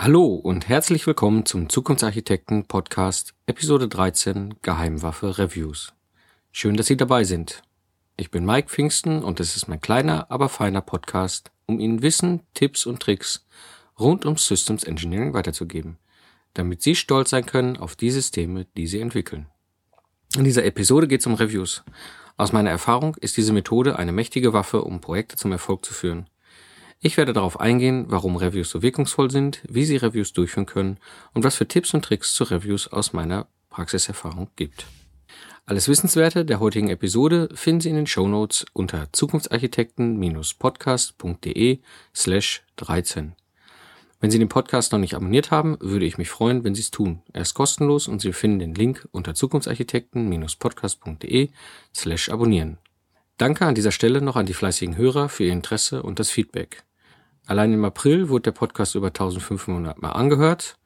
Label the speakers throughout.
Speaker 1: Hallo und herzlich willkommen zum Zukunftsarchitekten Podcast Episode 13 Geheimwaffe Reviews. Schön, dass Sie dabei sind. Ich bin Mike Pfingsten und es ist mein kleiner, aber feiner Podcast, um Ihnen Wissen, Tipps und Tricks rund um Systems Engineering weiterzugeben, damit Sie stolz sein können auf die Systeme, die Sie entwickeln. In dieser Episode geht es um Reviews. Aus meiner Erfahrung ist diese Methode eine mächtige Waffe, um Projekte zum Erfolg zu führen. Ich werde darauf eingehen, warum Reviews so wirkungsvoll sind, wie Sie Reviews durchführen können und was für Tipps und Tricks zu Reviews aus meiner Praxiserfahrung gibt. Alles Wissenswerte der heutigen Episode finden Sie in den Show Notes unter zukunftsarchitekten-podcast.de slash 13. Wenn Sie den Podcast noch nicht abonniert haben, würde ich mich freuen, wenn Sie es tun. Er ist kostenlos und Sie finden den Link unter zukunftsarchitekten-podcast.de slash abonnieren. Danke an dieser Stelle noch an die fleißigen Hörer für Ihr Interesse und das Feedback. Allein im April wurde der Podcast über 1500 Mal angehört.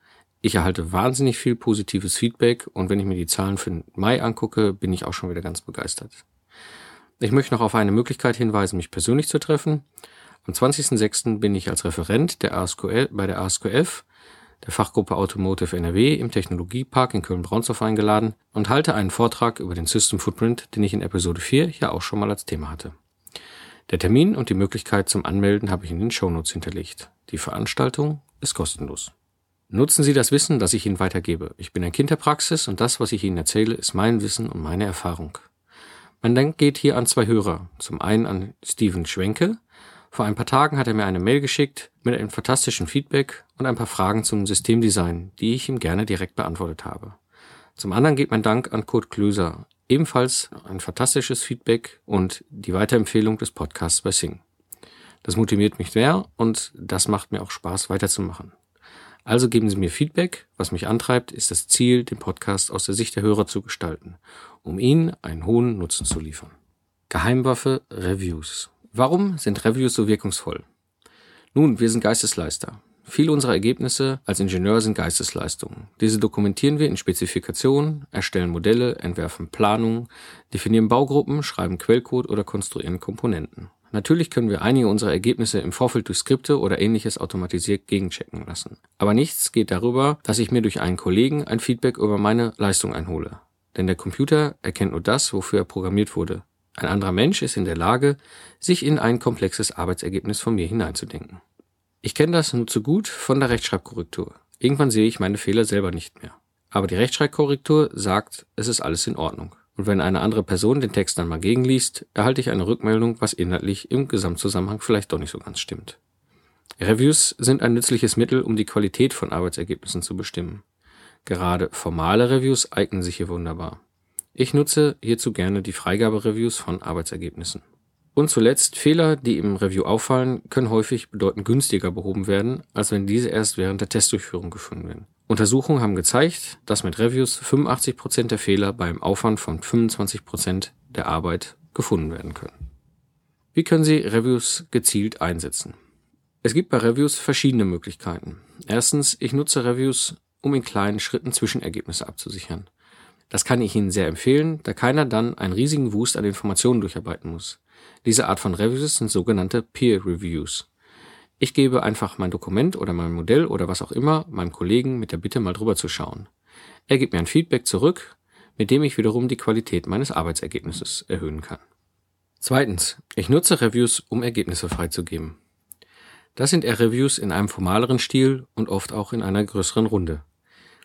Speaker 1: Ich erhalte wahnsinnig viel positives Feedback und wenn ich mir die Zahlen für Mai angucke, bin ich auch schon wieder ganz begeistert. Ich möchte noch auf eine Möglichkeit hinweisen, mich persönlich zu treffen. Am 20.06. bin ich als Referent der ASQL, bei der ASQF, der Fachgruppe Automotive NRW im Technologiepark in Köln-Braunsdorf eingeladen und halte einen Vortrag über den System Footprint, den ich in Episode 4 ja auch schon mal als Thema hatte. Der Termin und die Möglichkeit zum Anmelden habe ich in den Shownotes hinterlegt. Die Veranstaltung ist kostenlos. Nutzen Sie das Wissen, das ich Ihnen weitergebe. Ich bin ein Kind der Praxis und das, was ich Ihnen erzähle, ist mein Wissen und meine Erfahrung. Mein Dank geht hier an zwei Hörer. Zum einen an Steven Schwenke. Vor ein paar Tagen hat er mir eine Mail geschickt mit einem fantastischen Feedback und ein paar Fragen zum Systemdesign, die ich ihm gerne direkt beantwortet habe. Zum anderen geht mein Dank an Kurt Klöser. Ebenfalls ein fantastisches Feedback und die Weiterempfehlung des Podcasts bei Sing. Das motiviert mich sehr und das macht mir auch Spaß weiterzumachen. Also geben Sie mir Feedback. Was mich antreibt, ist das Ziel, den Podcast aus der Sicht der Hörer zu gestalten, um Ihnen einen hohen Nutzen zu liefern. Geheimwaffe Reviews. Warum sind Reviews so wirkungsvoll? Nun, wir sind Geistesleister. Viele unserer Ergebnisse als Ingenieur sind Geistesleistungen. Diese dokumentieren wir in Spezifikationen, erstellen Modelle, entwerfen Planungen, definieren Baugruppen, schreiben Quellcode oder konstruieren Komponenten. Natürlich können wir einige unserer Ergebnisse im Vorfeld durch Skripte oder ähnliches automatisiert gegenchecken lassen. Aber nichts geht darüber, dass ich mir durch einen Kollegen ein Feedback über meine Leistung einhole. Denn der Computer erkennt nur das, wofür er programmiert wurde. Ein anderer Mensch ist in der Lage, sich in ein komplexes Arbeitsergebnis von mir hineinzudenken. Ich kenne das nur zu gut von der Rechtschreibkorrektur. Irgendwann sehe ich meine Fehler selber nicht mehr. Aber die Rechtschreibkorrektur sagt, es ist alles in Ordnung. Und wenn eine andere Person den Text dann mal gegenliest, erhalte ich eine Rückmeldung, was inhaltlich im Gesamtzusammenhang vielleicht doch nicht so ganz stimmt. Reviews sind ein nützliches Mittel, um die Qualität von Arbeitsergebnissen zu bestimmen. Gerade formale Reviews eignen sich hier wunderbar. Ich nutze hierzu gerne die Freigabe-Reviews von Arbeitsergebnissen. Und zuletzt, Fehler, die im Review auffallen, können häufig bedeutend günstiger behoben werden, als wenn diese erst während der Testdurchführung gefunden werden. Untersuchungen haben gezeigt, dass mit Reviews 85 Prozent der Fehler beim Aufwand von 25 Prozent der Arbeit gefunden werden können. Wie können Sie Reviews gezielt einsetzen? Es gibt bei Reviews verschiedene Möglichkeiten. Erstens, ich nutze Reviews, um in kleinen Schritten Zwischenergebnisse abzusichern. Das kann ich Ihnen sehr empfehlen, da keiner dann einen riesigen Wust an Informationen durcharbeiten muss. Diese Art von Reviews sind sogenannte Peer Reviews. Ich gebe einfach mein Dokument oder mein Modell oder was auch immer meinem Kollegen mit der Bitte mal drüber zu schauen. Er gibt mir ein Feedback zurück, mit dem ich wiederum die Qualität meines Arbeitsergebnisses erhöhen kann. Zweitens, ich nutze Reviews, um Ergebnisse freizugeben. Das sind eher Reviews in einem formaleren Stil und oft auch in einer größeren Runde.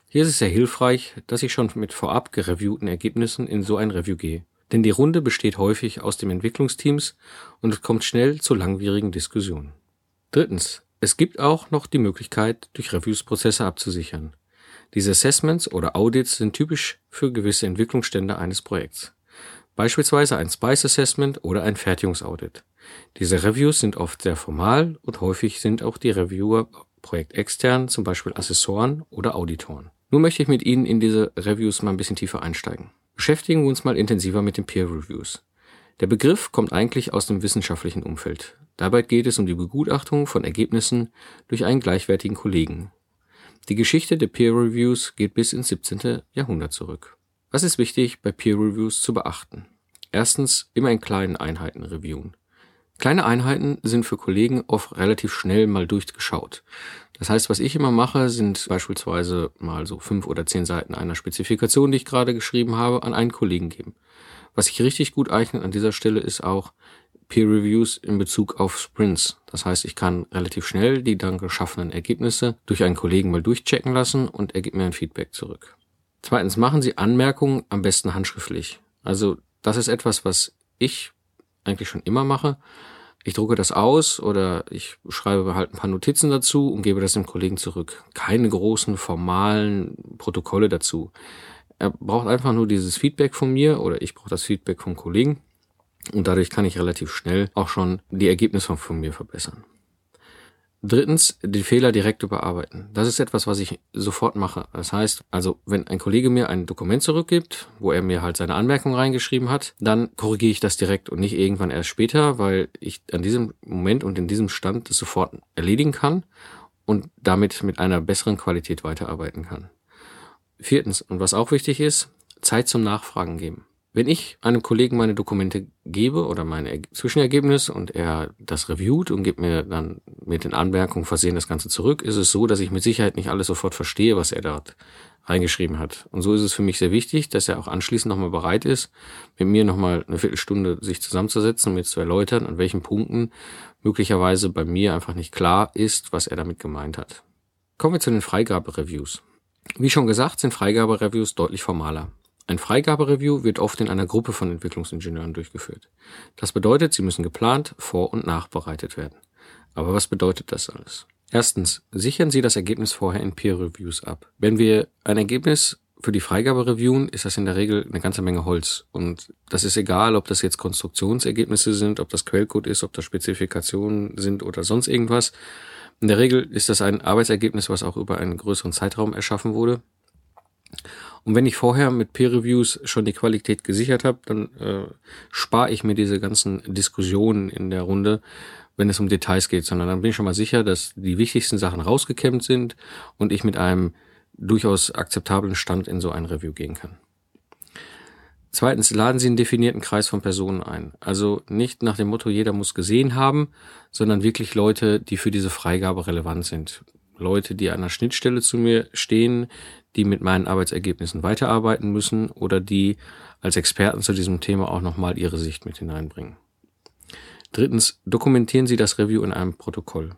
Speaker 1: Hier ist es sehr hilfreich, dass ich schon mit vorab gereviewten Ergebnissen in so ein Review gehe. Denn die Runde besteht häufig aus den Entwicklungsteams und es kommt schnell zu langwierigen Diskussionen. Drittens. Es gibt auch noch die Möglichkeit, durch Reviews Prozesse abzusichern. Diese Assessments oder Audits sind typisch für gewisse Entwicklungsstände eines Projekts. Beispielsweise ein Spice Assessment oder ein Fertigungsaudit. Diese Reviews sind oft sehr formal und häufig sind auch die Reviewer projektextern, zum Beispiel Assessoren oder Auditoren. Nun möchte ich mit Ihnen in diese Reviews mal ein bisschen tiefer einsteigen. Beschäftigen wir uns mal intensiver mit den Peer Reviews. Der Begriff kommt eigentlich aus dem wissenschaftlichen Umfeld. Dabei geht es um die Begutachtung von Ergebnissen durch einen gleichwertigen Kollegen. Die Geschichte der Peer Reviews geht bis ins 17. Jahrhundert zurück. Was ist wichtig bei Peer Reviews zu beachten? Erstens immer in kleinen Einheiten reviewen. Kleine Einheiten sind für Kollegen oft relativ schnell mal durchgeschaut. Das heißt, was ich immer mache, sind beispielsweise mal so fünf oder zehn Seiten einer Spezifikation, die ich gerade geschrieben habe, an einen Kollegen geben. Was sich richtig gut eignet an dieser Stelle ist auch Peer Reviews in Bezug auf Sprints. Das heißt, ich kann relativ schnell die dann geschaffenen Ergebnisse durch einen Kollegen mal durchchecken lassen und er gibt mir ein Feedback zurück. Zweitens, machen Sie Anmerkungen am besten handschriftlich. Also das ist etwas, was ich eigentlich schon immer mache. Ich drucke das aus oder ich schreibe halt ein paar Notizen dazu und gebe das dem Kollegen zurück. Keine großen formalen Protokolle dazu. Er braucht einfach nur dieses Feedback von mir oder ich brauche das Feedback vom Kollegen und dadurch kann ich relativ schnell auch schon die Ergebnisse von mir verbessern. Drittens, den Fehler direkt überarbeiten. Das ist etwas, was ich sofort mache. Das heißt, also wenn ein Kollege mir ein Dokument zurückgibt, wo er mir halt seine Anmerkung reingeschrieben hat, dann korrigiere ich das direkt und nicht irgendwann erst später, weil ich an diesem Moment und in diesem Stand das sofort erledigen kann und damit mit einer besseren Qualität weiterarbeiten kann. Viertens, und was auch wichtig ist, Zeit zum Nachfragen geben. Wenn ich einem Kollegen meine Dokumente gebe oder meine Zwischenergebnisse und er das reviewt und gibt mir dann mit den Anmerkungen versehen das Ganze zurück, ist es so, dass ich mit Sicherheit nicht alles sofort verstehe, was er dort reingeschrieben hat. Und so ist es für mich sehr wichtig, dass er auch anschließend nochmal bereit ist, mit mir nochmal eine Viertelstunde sich zusammenzusetzen und mir zu erläutern, an welchen Punkten möglicherweise bei mir einfach nicht klar ist, was er damit gemeint hat. Kommen wir zu den Freigabereviews. Wie schon gesagt, sind Freigabereviews deutlich formaler. Ein Freigabereview wird oft in einer Gruppe von Entwicklungsingenieuren durchgeführt. Das bedeutet, sie müssen geplant, vor- und nachbereitet werden. Aber was bedeutet das alles? Erstens, sichern Sie das Ergebnis vorher in Peer Reviews ab. Wenn wir ein Ergebnis für die Freigabe reviewen, ist das in der Regel eine ganze Menge Holz. Und das ist egal, ob das jetzt Konstruktionsergebnisse sind, ob das Quellcode ist, ob das Spezifikationen sind oder sonst irgendwas. In der Regel ist das ein Arbeitsergebnis, was auch über einen größeren Zeitraum erschaffen wurde. Und wenn ich vorher mit Peer Reviews schon die Qualität gesichert habe, dann äh, spare ich mir diese ganzen Diskussionen in der Runde, wenn es um Details geht, sondern dann bin ich schon mal sicher, dass die wichtigsten Sachen rausgekämmt sind und ich mit einem durchaus akzeptablen Stand in so ein Review gehen kann. Zweitens, laden Sie einen definierten Kreis von Personen ein. Also nicht nach dem Motto, jeder muss gesehen haben, sondern wirklich Leute, die für diese Freigabe relevant sind. Leute, die an der Schnittstelle zu mir stehen, die mit meinen Arbeitsergebnissen weiterarbeiten müssen oder die als Experten zu diesem Thema auch nochmal ihre Sicht mit hineinbringen. Drittens, dokumentieren Sie das Review in einem Protokoll.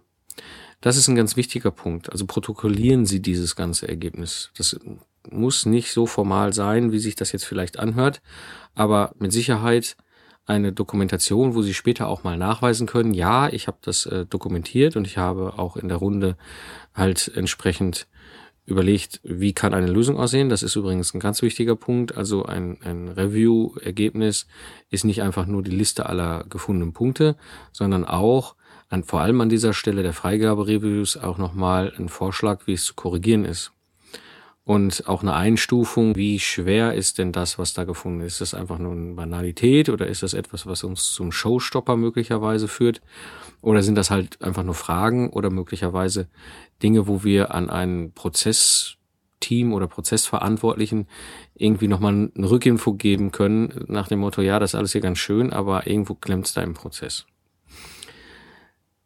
Speaker 1: Das ist ein ganz wichtiger Punkt. Also protokollieren Sie dieses ganze Ergebnis. Das muss nicht so formal sein, wie sich das jetzt vielleicht anhört, aber mit Sicherheit eine Dokumentation, wo Sie später auch mal nachweisen können, ja, ich habe das äh, dokumentiert und ich habe auch in der Runde halt entsprechend überlegt, wie kann eine Lösung aussehen. Das ist übrigens ein ganz wichtiger Punkt. Also ein, ein Review-Ergebnis ist nicht einfach nur die Liste aller gefundenen Punkte, sondern auch an, vor allem an dieser Stelle der Freigabe-Reviews auch nochmal ein Vorschlag, wie es zu korrigieren ist. Und auch eine Einstufung, wie schwer ist denn das, was da gefunden ist? Ist das einfach nur eine Banalität oder ist das etwas, was uns zum Showstopper möglicherweise führt? Oder sind das halt einfach nur Fragen oder möglicherweise Dinge, wo wir an einen Prozessteam oder Prozessverantwortlichen irgendwie nochmal eine Rückinfo geben können, nach dem Motto, ja, das ist alles hier ganz schön, aber irgendwo klemmt es da im Prozess.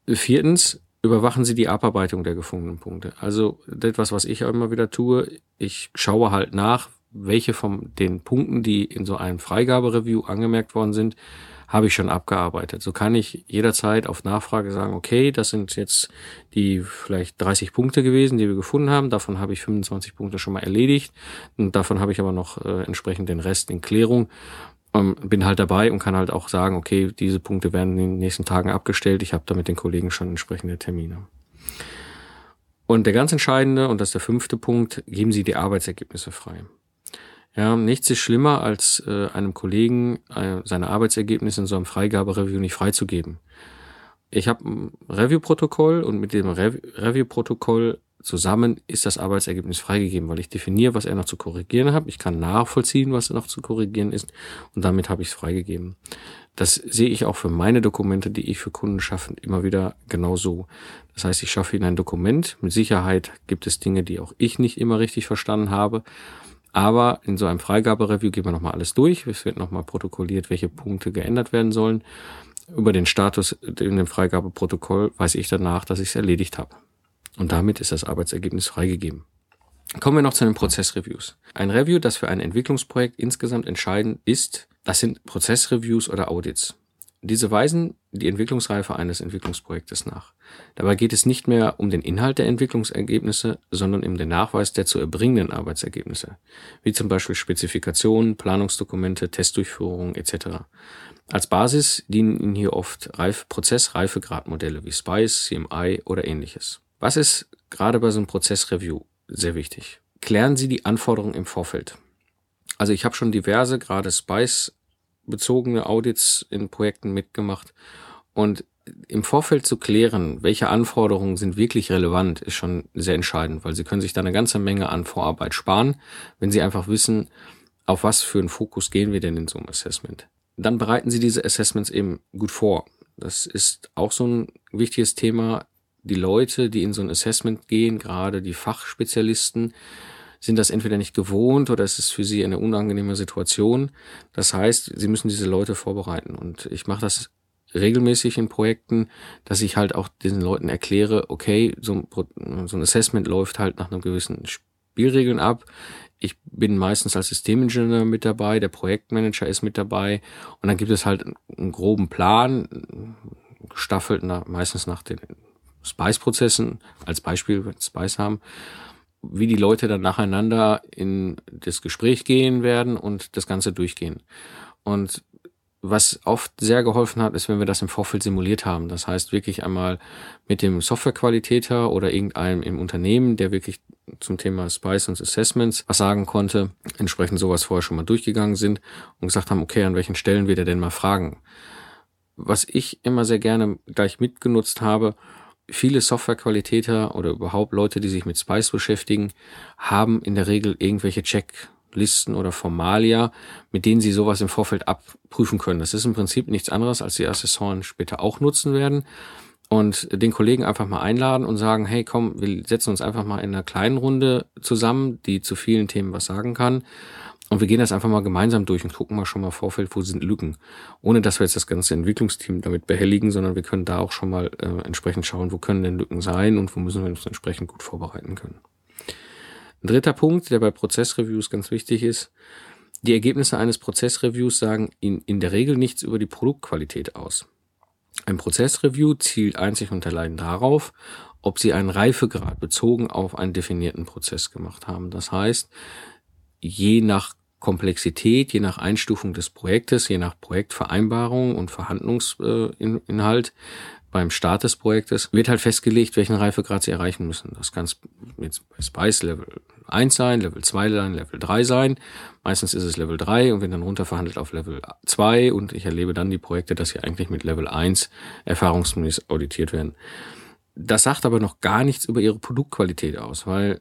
Speaker 1: Viertens, überwachen Sie die Abarbeitung der gefundenen Punkte. Also etwas, was ich immer wieder tue, ich schaue halt nach, welche von den Punkten, die in so einem Freigabereview angemerkt worden sind, habe ich schon abgearbeitet. So kann ich jederzeit auf Nachfrage sagen, okay, das sind jetzt die vielleicht 30 Punkte gewesen, die wir gefunden haben. Davon habe ich 25 Punkte schon mal erledigt und davon habe ich aber noch äh, entsprechend den Rest in Klärung. Ähm, bin halt dabei und kann halt auch sagen, okay, diese Punkte werden in den nächsten Tagen abgestellt. Ich habe da mit den Kollegen schon entsprechende Termine. Und der ganz entscheidende, und das ist der fünfte Punkt, geben Sie die Arbeitsergebnisse frei. Ja, nichts ist schlimmer, als äh, einem Kollegen äh, seine Arbeitsergebnisse in so einem Freigabereview nicht freizugeben. Ich habe ein Review-Protokoll und mit dem Rev Review-Protokoll zusammen ist das Arbeitsergebnis freigegeben, weil ich definiere, was er noch zu korrigieren hat. Ich kann nachvollziehen, was noch zu korrigieren ist und damit habe ich es freigegeben. Das sehe ich auch für meine Dokumente, die ich für Kunden schaffe, immer wieder genau so. Das heißt, ich schaffe ihnen ein Dokument. Mit Sicherheit gibt es Dinge, die auch ich nicht immer richtig verstanden habe. Aber in so einem Freigabereview gehen wir nochmal alles durch. Es wird nochmal protokolliert, welche Punkte geändert werden sollen. Über den Status in dem Freigabeprotokoll weiß ich danach, dass ich es erledigt habe. Und damit ist das Arbeitsergebnis freigegeben. Kommen wir noch zu den Prozessreviews. Ein Review, das für ein Entwicklungsprojekt insgesamt entscheidend ist, das sind Prozessreviews oder Audits. Diese weisen die Entwicklungsreife eines Entwicklungsprojektes nach. Dabei geht es nicht mehr um den Inhalt der Entwicklungsergebnisse, sondern um den Nachweis der zu erbringenden Arbeitsergebnisse, wie zum Beispiel Spezifikationen, Planungsdokumente, Testdurchführungen etc. Als Basis dienen Ihnen hier oft Reif Prozessreifegradmodelle wie SPICE, CMI oder ähnliches. Was ist gerade bei so einem Prozessreview sehr wichtig? Klären Sie die Anforderungen im Vorfeld. Also ich habe schon diverse, gerade SPICE bezogene Audits in Projekten mitgemacht. Und im Vorfeld zu klären, welche Anforderungen sind wirklich relevant, ist schon sehr entscheidend, weil Sie können sich da eine ganze Menge an Vorarbeit sparen, wenn Sie einfach wissen, auf was für einen Fokus gehen wir denn in so einem Assessment. Dann bereiten Sie diese Assessments eben gut vor. Das ist auch so ein wichtiges Thema. Die Leute, die in so ein Assessment gehen, gerade die Fachspezialisten, sind das entweder nicht gewohnt oder es ist für sie eine unangenehme Situation. Das heißt, sie müssen diese Leute vorbereiten. Und ich mache das regelmäßig in Projekten, dass ich halt auch diesen Leuten erkläre, okay, so ein, so ein Assessment läuft halt nach einem gewissen Spielregeln ab. Ich bin meistens als Systemingenieur mit dabei, der Projektmanager ist mit dabei und dann gibt es halt einen groben Plan, gestaffelt nach, meistens nach den Spice-Prozessen, als Beispiel, Spice haben wie die Leute dann nacheinander in das Gespräch gehen werden und das Ganze durchgehen. Und was oft sehr geholfen hat, ist, wenn wir das im Vorfeld simuliert haben. Das heißt wirklich einmal mit dem Softwarequalitäter oder irgendeinem im Unternehmen, der wirklich zum Thema Spice und Assessments was sagen konnte, entsprechend sowas vorher schon mal durchgegangen sind und gesagt haben, okay, an welchen Stellen wird er denn mal fragen? Was ich immer sehr gerne gleich mitgenutzt habe, viele Softwarequalitäter oder überhaupt Leute, die sich mit Spice beschäftigen, haben in der Regel irgendwelche Checklisten oder Formalia, mit denen sie sowas im Vorfeld abprüfen können. Das ist im Prinzip nichts anderes, als die Assessoren später auch nutzen werden. Und den Kollegen einfach mal einladen und sagen, hey, komm, wir setzen uns einfach mal in einer kleinen Runde zusammen, die zu vielen Themen was sagen kann und wir gehen das einfach mal gemeinsam durch und gucken mal schon mal Vorfeld, wo sind Lücken. Ohne dass wir jetzt das ganze Entwicklungsteam damit behelligen, sondern wir können da auch schon mal äh, entsprechend schauen, wo können denn Lücken sein und wo müssen wir uns entsprechend gut vorbereiten können. Ein dritter Punkt, der bei Prozessreviews ganz wichtig ist, die Ergebnisse eines Prozessreviews sagen in, in der Regel nichts über die Produktqualität aus. Ein Prozessreview zielt einzig und allein darauf, ob Sie einen Reifegrad bezogen auf einen definierten Prozess gemacht haben. Das heißt, je nach Komplexität, je nach Einstufung des Projektes, je nach Projektvereinbarung und Verhandlungsinhalt beim Start des Projektes wird halt festgelegt, welchen Reifegrad sie erreichen müssen. Das kann jetzt bei Spice Level 1 sein, Level 2 sein, Level 3 sein. Meistens ist es Level 3 und wird dann runterverhandelt auf Level 2 und ich erlebe dann die Projekte, dass sie eigentlich mit Level 1 erfahrungsgemäß auditiert werden. Das sagt aber noch gar nichts über ihre Produktqualität aus, weil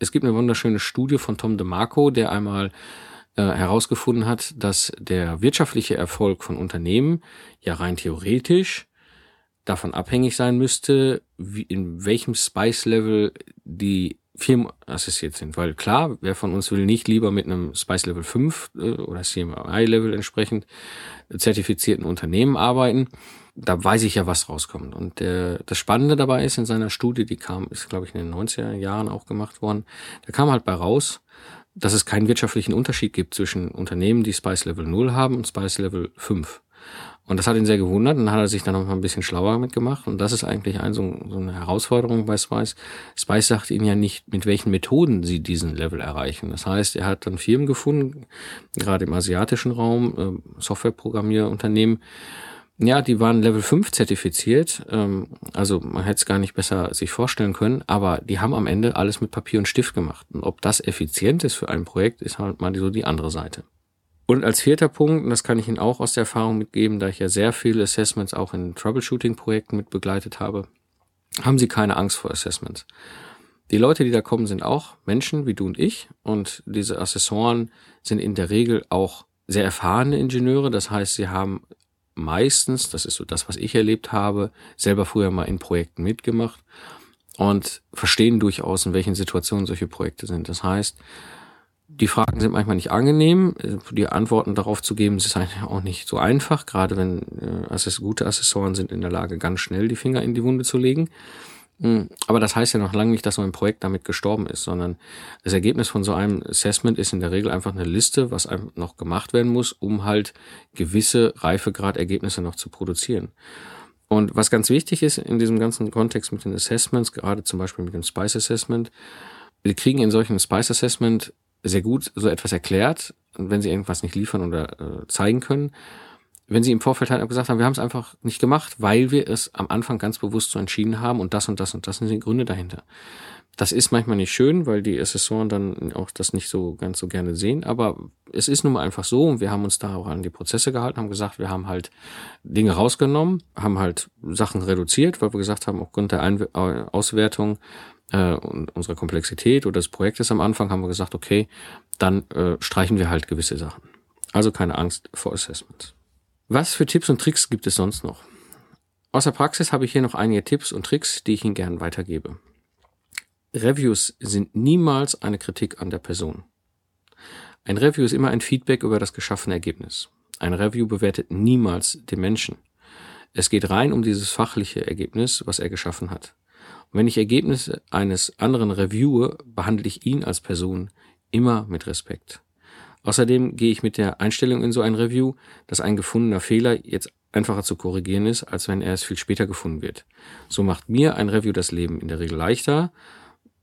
Speaker 1: es gibt eine wunderschöne Studie von Tom DeMarco, der einmal äh, herausgefunden hat, dass der wirtschaftliche Erfolg von Unternehmen ja rein theoretisch davon abhängig sein müsste, wie, in welchem Spice-Level die Firmen assistiert sind. Weil klar, wer von uns will nicht lieber mit einem Spice Level 5 äh, oder CMI Level entsprechend zertifizierten Unternehmen arbeiten da weiß ich ja, was rauskommt. Und äh, das Spannende dabei ist in seiner Studie, die kam, ist glaube ich in den 90er Jahren auch gemacht worden, da kam halt bei raus, dass es keinen wirtschaftlichen Unterschied gibt zwischen Unternehmen, die Spice Level 0 haben und Spice Level 5. Und das hat ihn sehr gewundert und dann hat er sich dann noch mal ein bisschen schlauer mitgemacht. Und das ist eigentlich ein, so, so eine Herausforderung bei Spice. Spice sagt ihnen ja nicht, mit welchen Methoden sie diesen Level erreichen. Das heißt, er hat dann Firmen gefunden, gerade im asiatischen Raum, äh, Softwareprogrammierunternehmen, ja, die waren Level 5 zertifiziert. Ähm, also man hätte es gar nicht besser sich vorstellen können, aber die haben am Ende alles mit Papier und Stift gemacht. Und ob das effizient ist für ein Projekt, ist halt mal so die andere Seite. Und als vierter Punkt, und das kann ich Ihnen auch aus der Erfahrung mitgeben, da ich ja sehr viele Assessments auch in Troubleshooting-Projekten mit begleitet habe, haben Sie keine Angst vor Assessments. Die Leute, die da kommen, sind auch Menschen wie du und ich. Und diese Assessoren sind in der Regel auch sehr erfahrene Ingenieure. Das heißt, sie haben meistens, das ist so das, was ich erlebt habe, selber früher mal in Projekten mitgemacht und verstehen durchaus, in welchen Situationen solche Projekte sind. Das heißt, die Fragen sind manchmal nicht angenehm. Die Antworten darauf zu geben, ist eigentlich auch nicht so einfach, gerade wenn äh, gute Assessoren sind in der Lage, ganz schnell die Finger in die Wunde zu legen. Hm, aber das heißt ja noch lange nicht, dass so ein Projekt damit gestorben ist, sondern das Ergebnis von so einem Assessment ist in der Regel einfach eine Liste, was noch gemacht werden muss, um halt gewisse Reifegradergebnisse noch zu produzieren. Und was ganz wichtig ist in diesem ganzen Kontext mit den Assessments, gerade zum Beispiel mit dem Spice Assessment, wir kriegen in solchen Spice Assessment sehr gut so etwas erklärt, wenn sie irgendwas nicht liefern oder äh, zeigen können wenn sie im Vorfeld halt gesagt haben, wir haben es einfach nicht gemacht, weil wir es am Anfang ganz bewusst so entschieden haben und das und das und das sind die Gründe dahinter. Das ist manchmal nicht schön, weil die Assessoren dann auch das nicht so ganz so gerne sehen, aber es ist nun mal einfach so und wir haben uns da auch an die Prozesse gehalten, haben gesagt, wir haben halt Dinge rausgenommen, haben halt Sachen reduziert, weil wir gesagt haben, aufgrund der Einw Auswertung äh, und unserer Komplexität oder des Projektes am Anfang haben wir gesagt, okay, dann äh, streichen wir halt gewisse Sachen. Also keine Angst vor Assessments. Was für Tipps und Tricks gibt es sonst noch? Aus der Praxis habe ich hier noch einige Tipps und Tricks, die ich Ihnen gern weitergebe. Reviews sind niemals eine Kritik an der Person. Ein Review ist immer ein Feedback über das geschaffene Ergebnis. Ein Review bewertet niemals den Menschen. Es geht rein um dieses fachliche Ergebnis, was er geschaffen hat. Und wenn ich Ergebnisse eines anderen reviewe, behandle ich ihn als Person immer mit Respekt. Außerdem gehe ich mit der Einstellung in so ein Review, dass ein gefundener Fehler jetzt einfacher zu korrigieren ist, als wenn er es viel später gefunden wird. So macht mir ein Review das Leben in der Regel leichter,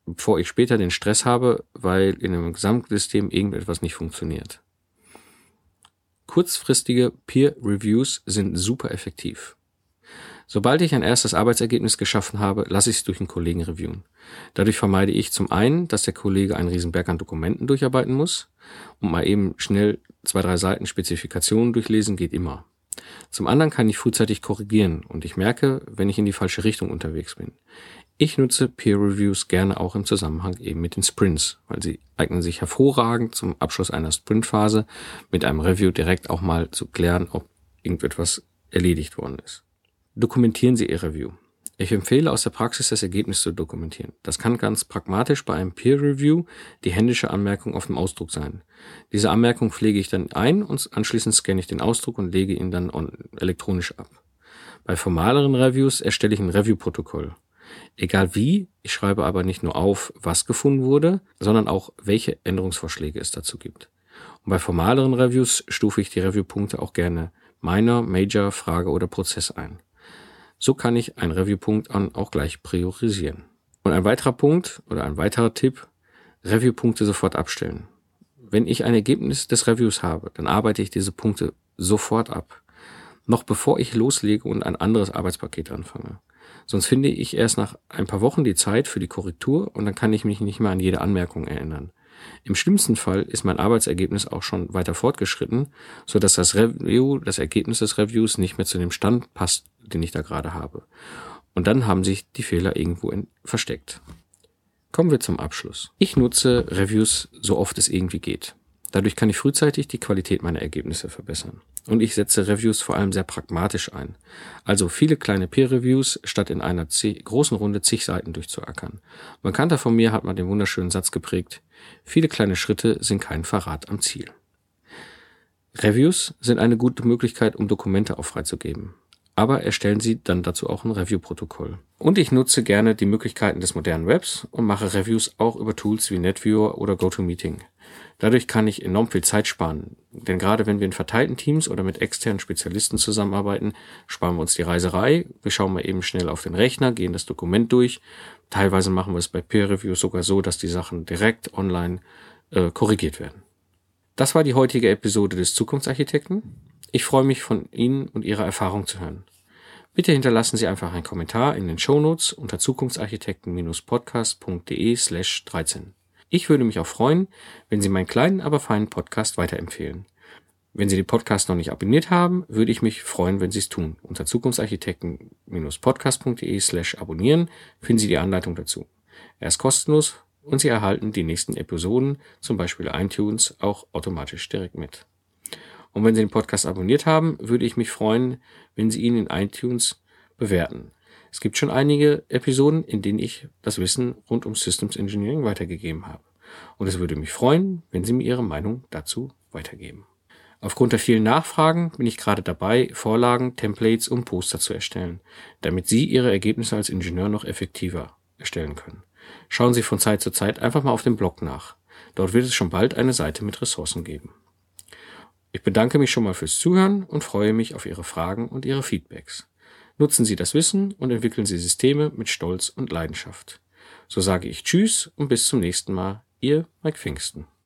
Speaker 1: bevor ich später den Stress habe, weil in einem Gesamtsystem irgendetwas nicht funktioniert. Kurzfristige Peer Reviews sind super effektiv. Sobald ich ein erstes Arbeitsergebnis geschaffen habe, lasse ich es durch einen Kollegen reviewen. Dadurch vermeide ich zum einen, dass der Kollege einen Riesenberg an Dokumenten durcharbeiten muss und mal eben schnell zwei, drei Seiten Spezifikationen durchlesen geht immer. Zum anderen kann ich frühzeitig korrigieren und ich merke, wenn ich in die falsche Richtung unterwegs bin. Ich nutze Peer Reviews gerne auch im Zusammenhang eben mit den Sprints, weil sie eignen sich hervorragend zum Abschluss einer Sprintphase mit einem Review direkt auch mal zu klären, ob irgendetwas erledigt worden ist. Dokumentieren Sie Ihr Review. Ich empfehle aus der Praxis das Ergebnis zu dokumentieren. Das kann ganz pragmatisch bei einem Peer Review die händische Anmerkung auf dem Ausdruck sein. Diese Anmerkung pflege ich dann ein und anschließend scanne ich den Ausdruck und lege ihn dann elektronisch ab. Bei formaleren Reviews erstelle ich ein Review-Protokoll. Egal wie, ich schreibe aber nicht nur auf, was gefunden wurde, sondern auch, welche Änderungsvorschläge es dazu gibt. Und bei formaleren Reviews stufe ich die Review-Punkte auch gerne Minor, Major, Frage oder Prozess ein. So kann ich einen Reviewpunkt auch gleich priorisieren. Und ein weiterer Punkt oder ein weiterer Tipp, Reviewpunkte sofort abstellen. Wenn ich ein Ergebnis des Reviews habe, dann arbeite ich diese Punkte sofort ab. Noch bevor ich loslege und ein anderes Arbeitspaket anfange. Sonst finde ich erst nach ein paar Wochen die Zeit für die Korrektur und dann kann ich mich nicht mehr an jede Anmerkung erinnern. Im schlimmsten Fall ist mein Arbeitsergebnis auch schon weiter fortgeschritten, so dass das Review, das Ergebnis des Reviews nicht mehr zu dem Stand passt, den ich da gerade habe. Und dann haben sich die Fehler irgendwo versteckt. Kommen wir zum Abschluss. Ich nutze Reviews so oft es irgendwie geht. Dadurch kann ich frühzeitig die Qualität meiner Ergebnisse verbessern. Und ich setze Reviews vor allem sehr pragmatisch ein. Also viele kleine Peer-Reviews, statt in einer großen Runde zig Seiten durchzuackern. Ein Bekannter von mir hat mal den wunderschönen Satz geprägt, viele kleine Schritte sind kein Verrat am Ziel. Reviews sind eine gute Möglichkeit, um Dokumente auch freizugeben aber erstellen Sie dann dazu auch ein Review-Protokoll. Und ich nutze gerne die Möglichkeiten des modernen Webs und mache Reviews auch über Tools wie NetViewer oder GoToMeeting. Dadurch kann ich enorm viel Zeit sparen, denn gerade wenn wir in verteilten Teams oder mit externen Spezialisten zusammenarbeiten, sparen wir uns die Reiserei. Wir schauen mal eben schnell auf den Rechner, gehen das Dokument durch. Teilweise machen wir es bei Peer Reviews sogar so, dass die Sachen direkt online äh, korrigiert werden. Das war die heutige Episode des Zukunftsarchitekten. Ich freue mich von Ihnen und Ihrer Erfahrung zu hören. Bitte hinterlassen Sie einfach einen Kommentar in den Shownotes unter zukunftsarchitekten-podcast.de slash 13. Ich würde mich auch freuen, wenn Sie meinen kleinen, aber feinen Podcast weiterempfehlen. Wenn Sie den Podcast noch nicht abonniert haben, würde ich mich freuen, wenn Sie es tun. Unter zukunftsarchitekten-podcast.de slash abonnieren finden Sie die Anleitung dazu. Er ist kostenlos und Sie erhalten die nächsten Episoden, zum Beispiel iTunes, auch automatisch direkt mit. Und wenn Sie den Podcast abonniert haben, würde ich mich freuen, wenn Sie ihn in iTunes bewerten. Es gibt schon einige Episoden, in denen ich das Wissen rund um Systems Engineering weitergegeben habe. Und es würde mich freuen, wenn Sie mir Ihre Meinung dazu weitergeben. Aufgrund der vielen Nachfragen bin ich gerade dabei, Vorlagen, Templates und Poster zu erstellen, damit Sie Ihre Ergebnisse als Ingenieur noch effektiver erstellen können. Schauen Sie von Zeit zu Zeit einfach mal auf dem Blog nach. Dort wird es schon bald eine Seite mit Ressourcen geben. Ich bedanke mich schon mal fürs Zuhören und freue mich auf Ihre Fragen und Ihre Feedbacks. Nutzen Sie das Wissen und entwickeln Sie Systeme mit Stolz und Leidenschaft. So sage ich Tschüss und bis zum nächsten Mal. Ihr Mike Pfingsten.